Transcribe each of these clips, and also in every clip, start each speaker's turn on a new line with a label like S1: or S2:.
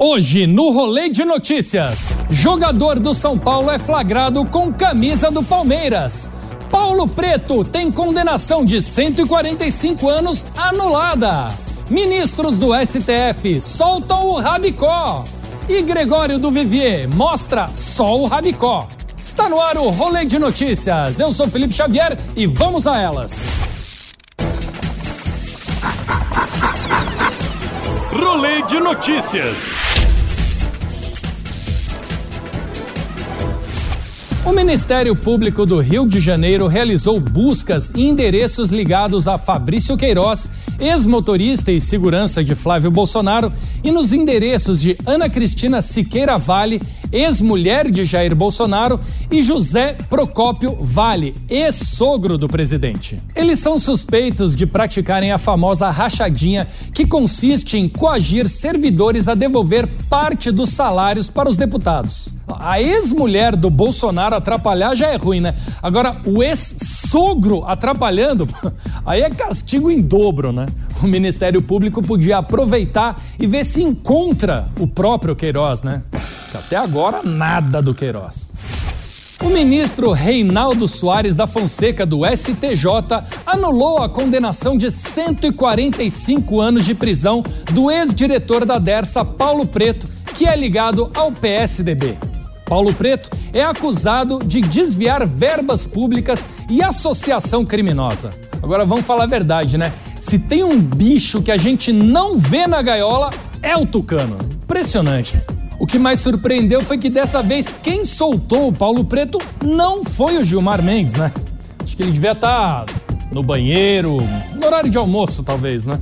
S1: Hoje, no Rolê de Notícias, jogador do São Paulo é flagrado com camisa do Palmeiras. Paulo Preto tem condenação de 145 anos anulada. Ministros do STF soltam o Rabicó. E Gregório do Vivier mostra só o Rabicó. Está no ar o Rolê de Notícias. Eu sou Felipe Xavier e vamos a elas. Rolê de Notícias. O Ministério Público do Rio de Janeiro realizou buscas em endereços ligados a Fabrício Queiroz, ex-motorista e segurança de Flávio Bolsonaro, e nos endereços de Ana Cristina Siqueira Vale, ex-mulher de Jair Bolsonaro, e José Procópio Vale, ex-sogro do presidente. Eles são suspeitos de praticarem a famosa rachadinha, que consiste em coagir servidores a devolver parte dos salários para os deputados. A ex-mulher do Bolsonaro atrapalhar já é ruim, né? Agora, o ex-sogro atrapalhando, aí é castigo em dobro, né? O Ministério Público podia aproveitar e ver se encontra o próprio Queiroz, né? Até agora, nada do Queiroz. O ministro Reinaldo Soares da Fonseca, do STJ, anulou a condenação de 145 anos de prisão do ex-diretor da Dersa, Paulo Preto, que é ligado ao PSDB. Paulo Preto é acusado de desviar verbas públicas e associação criminosa. Agora vamos falar a verdade, né? Se tem um bicho que a gente não vê na gaiola, é o tucano. Impressionante. O que mais surpreendeu foi que dessa vez quem soltou o Paulo Preto não foi o Gilmar Mendes, né? Acho que ele devia estar tá no banheiro, no horário de almoço, talvez, né?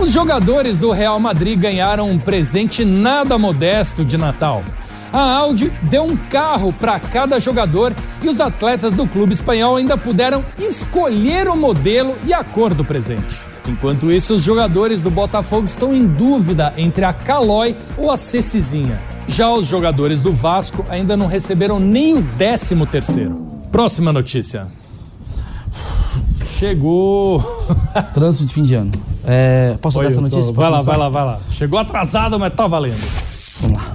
S1: Os jogadores do Real Madrid ganharam um presente nada modesto de Natal. A Audi deu um carro para cada jogador e os atletas do clube espanhol ainda puderam escolher o modelo e a cor do presente. Enquanto isso, os jogadores do Botafogo estão em dúvida entre a Calói ou a Cecizinha. Já os jogadores do Vasco ainda não receberam nem o décimo terceiro. Próxima notícia. Chegou.
S2: Trânsito de fim de ano. É, posso dar essa notícia?
S1: Vai lá, vai lá, vai lá. Chegou atrasado, mas tá valendo.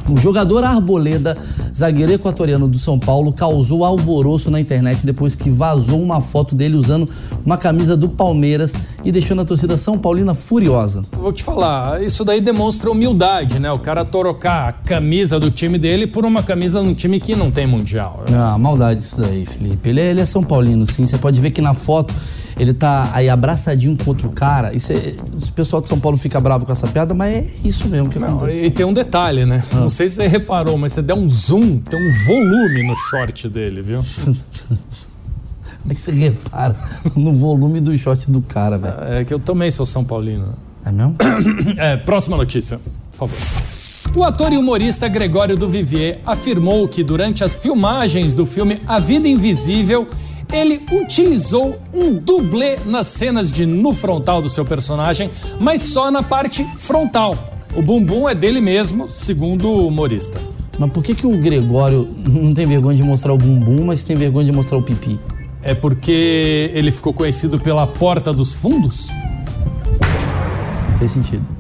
S2: O jogador Arboleda, zagueiro equatoriano do São Paulo, causou alvoroço na internet depois que vazou uma foto dele usando uma camisa do Palmeiras e deixando a torcida São Paulina furiosa.
S1: Vou te falar, isso daí demonstra humildade, né? O cara trocar a camisa do time dele por uma camisa de um time que não tem mundial.
S2: Ah, maldade isso daí, Felipe. Ele é, ele é São Paulino, sim. Você pode ver que na foto ele tá aí abraçadinho com outro cara. Isso é, o pessoal de São Paulo fica bravo com essa piada, mas é isso mesmo que
S1: Não, acontece. E tem um detalhe, né? Ah. Não sei se você reparou, mas você der um zoom, tem um volume no short dele, viu?
S2: Como é que você repara no volume do short do cara, velho?
S1: É que eu também sou São Paulino.
S2: É mesmo?
S1: É, próxima notícia, por favor. O ator e humorista Gregório do Vivier afirmou que durante as filmagens do filme A Vida Invisível, ele utilizou um dublê nas cenas de nu frontal do seu personagem, mas só na parte frontal. O bumbum é dele mesmo, segundo o humorista.
S2: Mas por que, que o Gregório não tem vergonha de mostrar o bumbum, mas tem vergonha de mostrar o pipi?
S1: É porque ele ficou conhecido pela porta dos fundos?
S2: Fez sentido.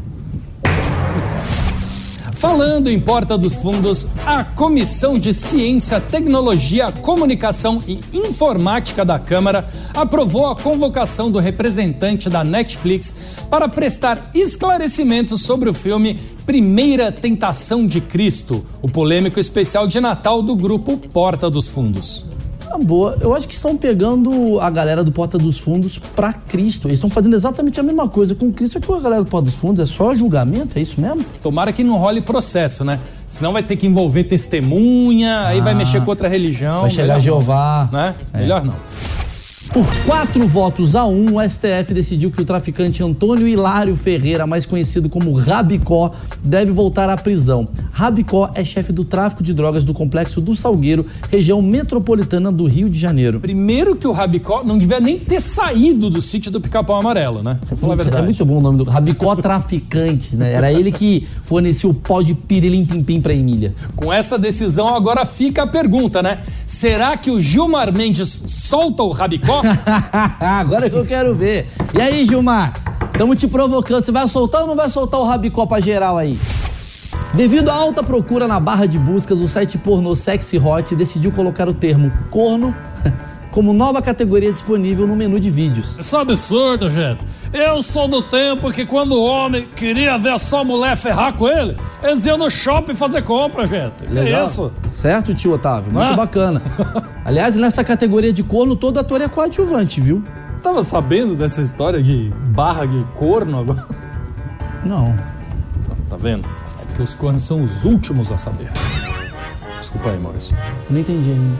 S1: Falando em Porta dos Fundos, a Comissão de Ciência, Tecnologia, Comunicação e Informática da Câmara aprovou a convocação do representante da Netflix para prestar esclarecimentos sobre o filme Primeira Tentação de Cristo, o polêmico especial de Natal do grupo Porta dos Fundos
S2: boa. Eu acho que estão pegando a galera do Porta dos Fundos para Cristo. Eles estão fazendo exatamente a mesma coisa com Cristo que a galera do Porta dos Fundos. É só julgamento, é isso mesmo?
S1: Tomara que não role processo, né? Senão vai ter que envolver testemunha, ah, aí vai ah. mexer com outra religião.
S2: Vai chegar Jeová.
S1: Não, né? É. Melhor não.
S2: Por quatro votos a um, o STF decidiu que o traficante Antônio Hilário Ferreira, mais conhecido como Rabicó, deve voltar à prisão. Rabicó é chefe do tráfico de drogas do complexo do Salgueiro, região metropolitana do Rio de Janeiro.
S1: Primeiro que o Rabicó não devia nem ter saído do sítio do Pica-Pau Amarelo, né?
S2: Vou falar a verdade. É muito bom o nome do Rabicó Traficante, né? Era ele que fornecia o pó de pirilim pim-pim pra Emília.
S1: Com essa decisão, agora fica a pergunta, né? Será que o Gilmar Mendes solta o Rabicó?
S2: Agora que eu quero ver. E aí, Gilmar? Estamos te provocando. Você vai soltar ou não vai soltar o rabicó pra geral aí? Devido à alta procura na barra de buscas, o site pornô Sexy Hot decidiu colocar o termo corno como nova categoria disponível no menu de vídeos.
S1: Isso é absurdo, gente. Eu sou do tempo que quando o homem queria ver só mulher ferrar com ele, eles iam no shopping fazer compra, gente. Legal. É isso.
S2: Certo, tio Otávio? Muito é? bacana. Aliás, nessa categoria de corno, todo ator é coadjuvante, viu?
S1: Tava sabendo dessa história de barra de corno agora?
S2: Não.
S1: Não, tá vendo? É porque os cornos são os últimos a saber. Desculpa aí, Maurício.
S2: Não entendi ainda.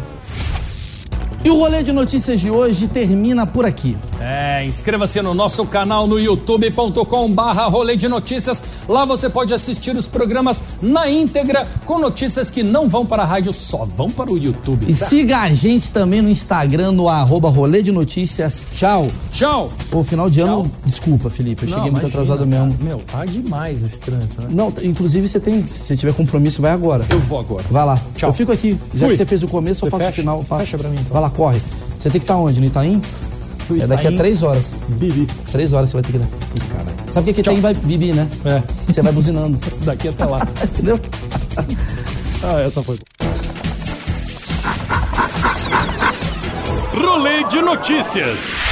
S2: E o rolê de notícias de hoje termina por aqui.
S1: É, inscreva-se no nosso canal no youtube.com barra rolê de notícias. Lá você pode assistir os programas na íntegra com notícias que não vão para a rádio, só vão para o YouTube.
S2: E certo? siga a gente também no Instagram, no arroba rolê de notícias. Tchau.
S1: Tchau.
S2: O final de ano, desculpa, Felipe, eu não, cheguei muito atrasado mesmo.
S1: Meu, tá demais esse trânsito, né?
S2: Não, inclusive você tem, se você tiver compromisso, vai agora.
S1: Eu vou agora.
S2: Vai lá. Tchau. Eu fico aqui. Já Fui. que você fez o começo, você eu faço fecha? o final. Faço.
S1: Fecha pra mim. Então.
S2: Vai lá, corre. Você tem que estar onde? No Itaim? É daqui a três horas.
S1: Bibi.
S2: Três horas você vai ter que dar.
S1: Ih, caralho.
S2: Sabe o que, que tem vai Bibi, né?
S1: É.
S2: Você vai buzinando.
S1: daqui até lá.
S2: Entendeu?
S1: ah, essa foi.
S3: Rolê de notícias.